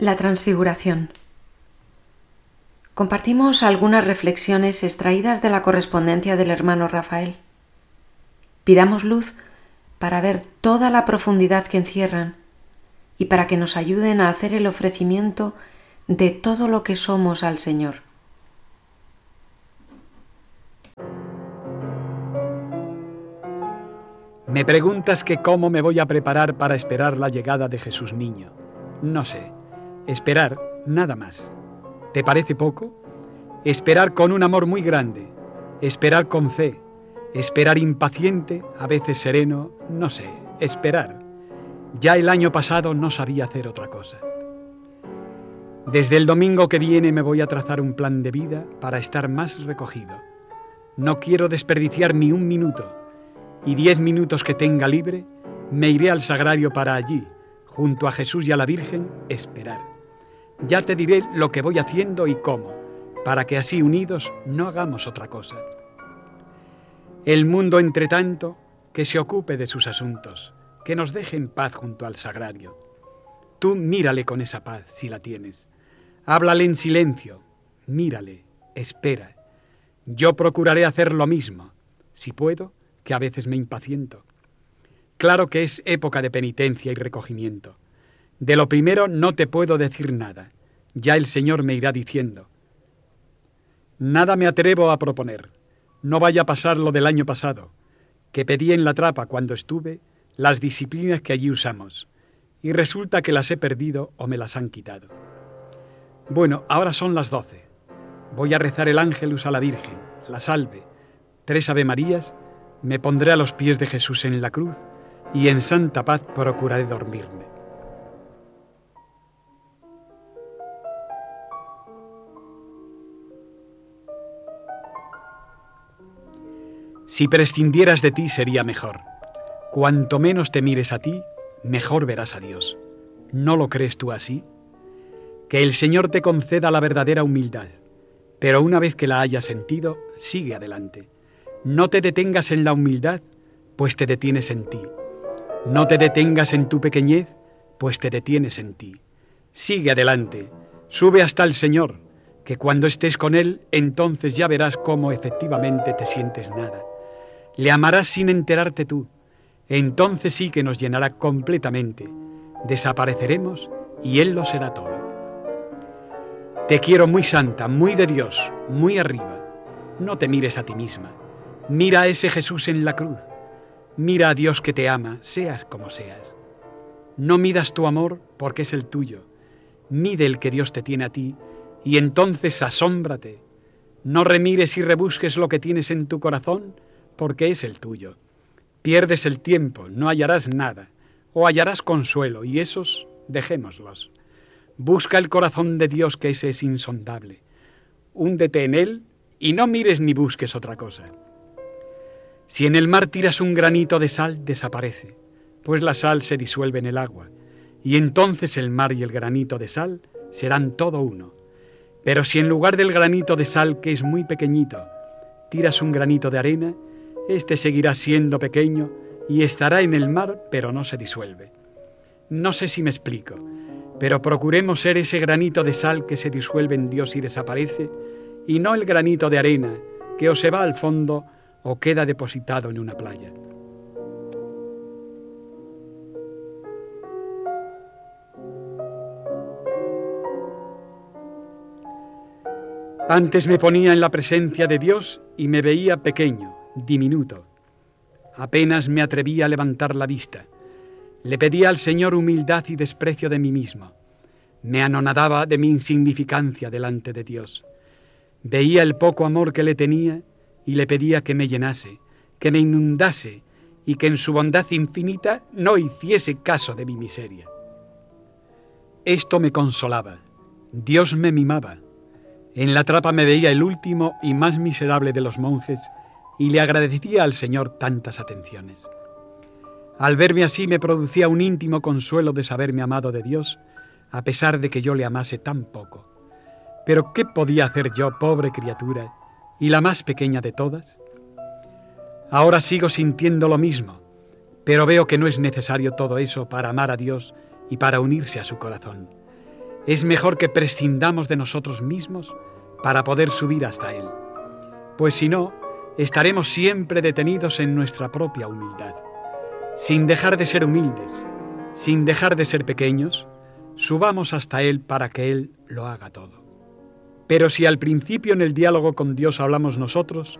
La Transfiguración. Compartimos algunas reflexiones extraídas de la correspondencia del hermano Rafael. Pidamos luz para ver toda la profundidad que encierran y para que nos ayuden a hacer el ofrecimiento de todo lo que somos al Señor. Me preguntas que cómo me voy a preparar para esperar la llegada de Jesús niño. No sé. Esperar, nada más. ¿Te parece poco? Esperar con un amor muy grande, esperar con fe, esperar impaciente, a veces sereno, no sé, esperar. Ya el año pasado no sabía hacer otra cosa. Desde el domingo que viene me voy a trazar un plan de vida para estar más recogido. No quiero desperdiciar ni un minuto, y diez minutos que tenga libre, me iré al sagrario para allí, junto a Jesús y a la Virgen, esperar. Ya te diré lo que voy haciendo y cómo, para que así unidos no hagamos otra cosa. El mundo, entre tanto, que se ocupe de sus asuntos, que nos deje en paz junto al sagrario. Tú mírale con esa paz, si la tienes. Háblale en silencio, mírale, espera. Yo procuraré hacer lo mismo, si puedo, que a veces me impaciento. Claro que es época de penitencia y recogimiento. De lo primero no te puedo decir nada, ya el Señor me irá diciendo. Nada me atrevo a proponer, no vaya a pasar lo del año pasado, que pedí en la trapa cuando estuve las disciplinas que allí usamos, y resulta que las he perdido o me las han quitado. Bueno, ahora son las doce. Voy a rezar el ángelus a la Virgen, la salve, tres Ave Marías, me pondré a los pies de Jesús en la cruz y en santa paz procuraré dormirme. Si prescindieras de ti sería mejor. Cuanto menos te mires a ti, mejor verás a Dios. ¿No lo crees tú así? Que el Señor te conceda la verdadera humildad, pero una vez que la hayas sentido, sigue adelante. No te detengas en la humildad, pues te detienes en ti. No te detengas en tu pequeñez, pues te detienes en ti. Sigue adelante, sube hasta el Señor, que cuando estés con Él, entonces ya verás cómo efectivamente te sientes nada. Le amarás sin enterarte tú, entonces sí que nos llenará completamente. Desapareceremos y Él lo será todo. Te quiero muy santa, muy de Dios, muy arriba. No te mires a ti misma. Mira a ese Jesús en la cruz. Mira a Dios que te ama, seas como seas. No midas tu amor porque es el tuyo. Mide el que Dios te tiene a ti y entonces asómbrate. No remires y rebusques lo que tienes en tu corazón porque es el tuyo. Pierdes el tiempo, no hallarás nada, o hallarás consuelo, y esos dejémoslos. Busca el corazón de Dios que ese es insondable. Húndete en él y no mires ni busques otra cosa. Si en el mar tiras un granito de sal, desaparece, pues la sal se disuelve en el agua, y entonces el mar y el granito de sal serán todo uno. Pero si en lugar del granito de sal, que es muy pequeñito, tiras un granito de arena, éste seguirá siendo pequeño y estará en el mar, pero no se disuelve. No sé si me explico, pero procuremos ser ese granito de sal que se disuelve en Dios y desaparece, y no el granito de arena que o se va al fondo o queda depositado en una playa. Antes me ponía en la presencia de Dios y me veía pequeño, diminuto. Apenas me atrevía a levantar la vista. Le pedía al Señor humildad y desprecio de mí mismo. Me anonadaba de mi insignificancia delante de Dios. Veía el poco amor que le tenía y le pedía que me llenase, que me inundase y que en su bondad infinita no hiciese caso de mi miseria. Esto me consolaba. Dios me mimaba. En la trapa me veía el último y más miserable de los monjes y le agradecía al Señor tantas atenciones. Al verme así me producía un íntimo consuelo de saberme amado de Dios, a pesar de que yo le amase tan poco. Pero ¿qué podía hacer yo, pobre criatura, y la más pequeña de todas? Ahora sigo sintiendo lo mismo, pero veo que no es necesario todo eso para amar a Dios y para unirse a su corazón. es mejor que prescindamos de nosotros mismos para poder subir hasta Él, pues si no, estaremos siempre detenidos en nuestra propia humildad. Sin dejar de ser humildes, sin dejar de ser pequeños, subamos hasta Él para que Él lo haga todo. Pero si al principio en el diálogo con Dios hablamos nosotros,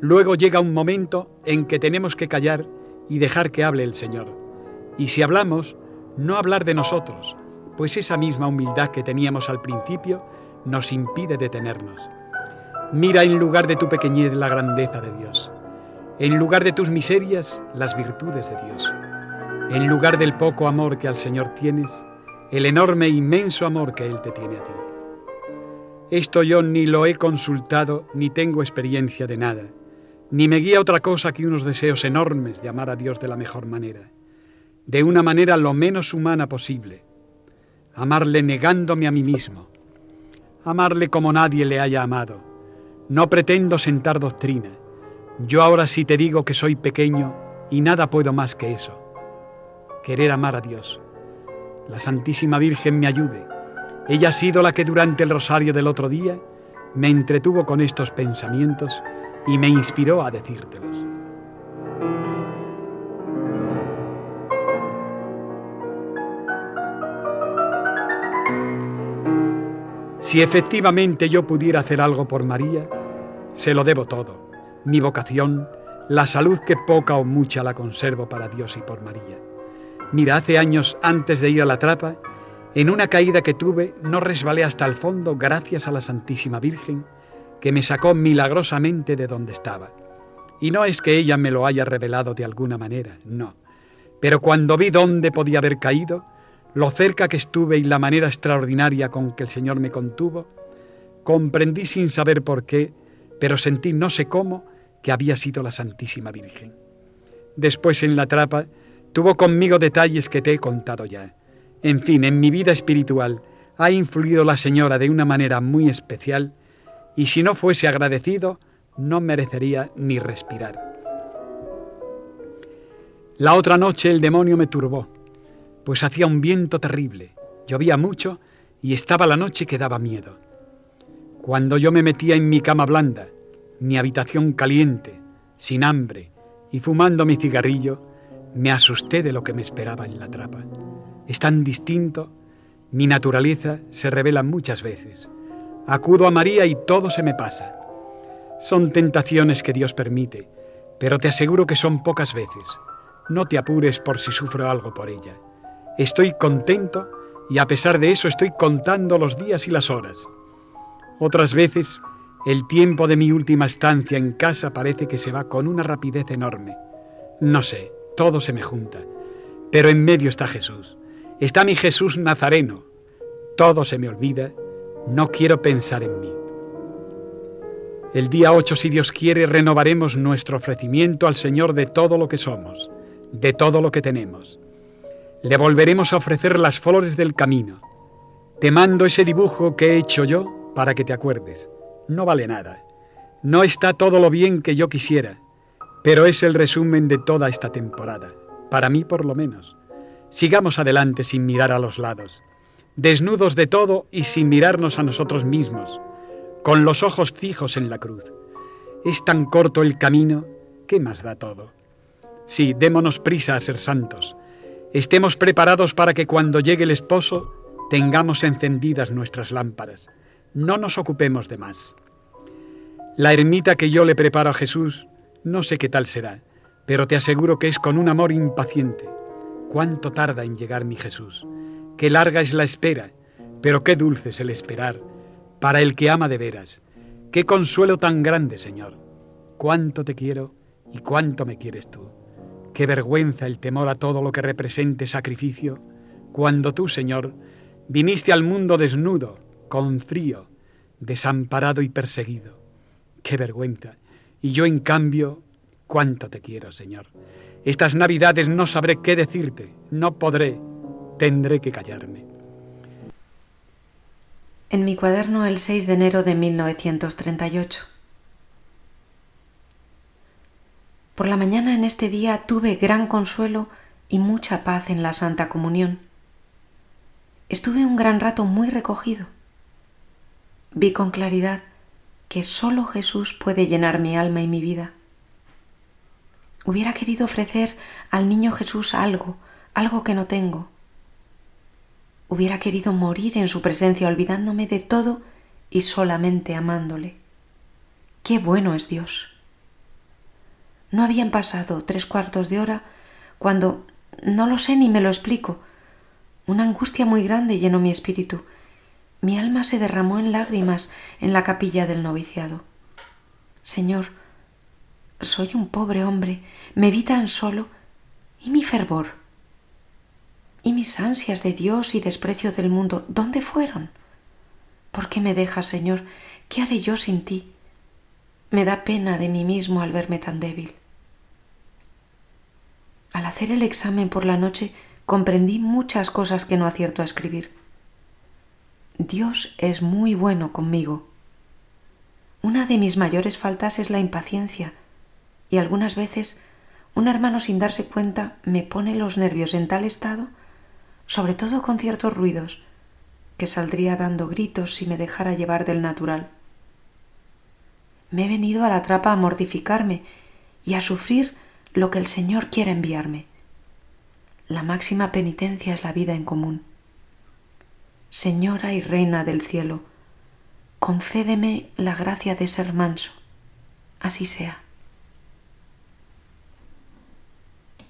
luego llega un momento en que tenemos que callar y dejar que hable el Señor. Y si hablamos, no hablar de nosotros, pues esa misma humildad que teníamos al principio nos impide detenernos. Mira en lugar de tu pequeñez la grandeza de Dios, en lugar de tus miserias las virtudes de Dios, en lugar del poco amor que al Señor tienes, el enorme e inmenso amor que Él te tiene a ti. Esto yo ni lo he consultado ni tengo experiencia de nada, ni me guía otra cosa que unos deseos enormes de amar a Dios de la mejor manera, de una manera lo menos humana posible, amarle negándome a mí mismo, amarle como nadie le haya amado. No pretendo sentar doctrina. Yo ahora sí te digo que soy pequeño y nada puedo más que eso. Querer amar a Dios la Santísima Virgen me ayude. Ella ha sido la que durante el rosario del otro día me entretuvo con estos pensamientos y me inspiró a decírtelos. Si efectivamente yo pudiera hacer algo por María, se lo debo todo, mi vocación, la salud que poca o mucha la conservo para Dios y por María. Mira, hace años antes de ir a la trapa, en una caída que tuve, no resbalé hasta el fondo gracias a la Santísima Virgen, que me sacó milagrosamente de donde estaba. Y no es que ella me lo haya revelado de alguna manera, no. Pero cuando vi dónde podía haber caído, lo cerca que estuve y la manera extraordinaria con que el Señor me contuvo, comprendí sin saber por qué, pero sentí no sé cómo que había sido la Santísima Virgen. Después en la trapa Tuvo conmigo detalles que te he contado ya. En fin, en mi vida espiritual ha influido la Señora de una manera muy especial y si no fuese agradecido, no merecería ni respirar. La otra noche el demonio me turbó, pues hacía un viento terrible, llovía mucho y estaba la noche que daba miedo. Cuando yo me metía en mi cama blanda, mi habitación caliente, sin hambre y fumando mi cigarrillo, me asusté de lo que me esperaba en la trapa. Es tan distinto, mi naturaleza se revela muchas veces. Acudo a María y todo se me pasa. Son tentaciones que Dios permite, pero te aseguro que son pocas veces. No te apures por si sufro algo por ella. Estoy contento y a pesar de eso estoy contando los días y las horas. Otras veces, el tiempo de mi última estancia en casa parece que se va con una rapidez enorme. No sé, todo se me junta. Pero en medio está Jesús. Está mi Jesús Nazareno. Todo se me olvida. No quiero pensar en mí. El día 8, si Dios quiere, renovaremos nuestro ofrecimiento al Señor de todo lo que somos, de todo lo que tenemos. Le volveremos a ofrecer las flores del camino. Te mando ese dibujo que he hecho yo para que te acuerdes. No vale nada. No está todo lo bien que yo quisiera pero es el resumen de toda esta temporada, para mí por lo menos. Sigamos adelante sin mirar a los lados, desnudos de todo y sin mirarnos a nosotros mismos, con los ojos fijos en la cruz. Es tan corto el camino, ¿qué más da todo? Sí, démonos prisa a ser santos. Estemos preparados para que cuando llegue el esposo tengamos encendidas nuestras lámparas. No nos ocupemos de más. La ermita que yo le preparo a Jesús no sé qué tal será, pero te aseguro que es con un amor impaciente. ¿Cuánto tarda en llegar mi Jesús? Qué larga es la espera, pero qué dulce es el esperar para el que ama de veras. Qué consuelo tan grande, Señor. Cuánto te quiero y cuánto me quieres tú. Qué vergüenza el temor a todo lo que represente sacrificio, cuando tú, Señor, viniste al mundo desnudo, con frío, desamparado y perseguido. Qué vergüenza y yo, en cambio, cuánto te quiero, Señor. Estas navidades no sabré qué decirte, no podré, tendré que callarme. En mi cuaderno el 6 de enero de 1938. Por la mañana en este día tuve gran consuelo y mucha paz en la Santa Comunión. estuve un gran rato muy recogido. Vi con claridad que sólo Jesús puede llenar mi alma y mi vida. Hubiera querido ofrecer al niño Jesús algo, algo que no tengo. Hubiera querido morir en su presencia olvidándome de todo y solamente amándole. Qué bueno es Dios. No habían pasado tres cuartos de hora cuando, no lo sé ni me lo explico, una angustia muy grande llenó mi espíritu. Mi alma se derramó en lágrimas en la capilla del noviciado. Señor, soy un pobre hombre, me vi tan solo, ¿y mi fervor? ¿Y mis ansias de Dios y desprecio del mundo, dónde fueron? ¿Por qué me dejas, Señor? ¿Qué haré yo sin ti? Me da pena de mí mismo al verme tan débil. Al hacer el examen por la noche comprendí muchas cosas que no acierto a escribir. Dios es muy bueno conmigo. Una de mis mayores faltas es la impaciencia y algunas veces un hermano sin darse cuenta me pone los nervios en tal estado, sobre todo con ciertos ruidos, que saldría dando gritos si me dejara llevar del natural. Me he venido a la trapa a mortificarme y a sufrir lo que el Señor quiere enviarme. La máxima penitencia es la vida en común. Señora y Reina del cielo, concédeme la gracia de ser manso. Así sea.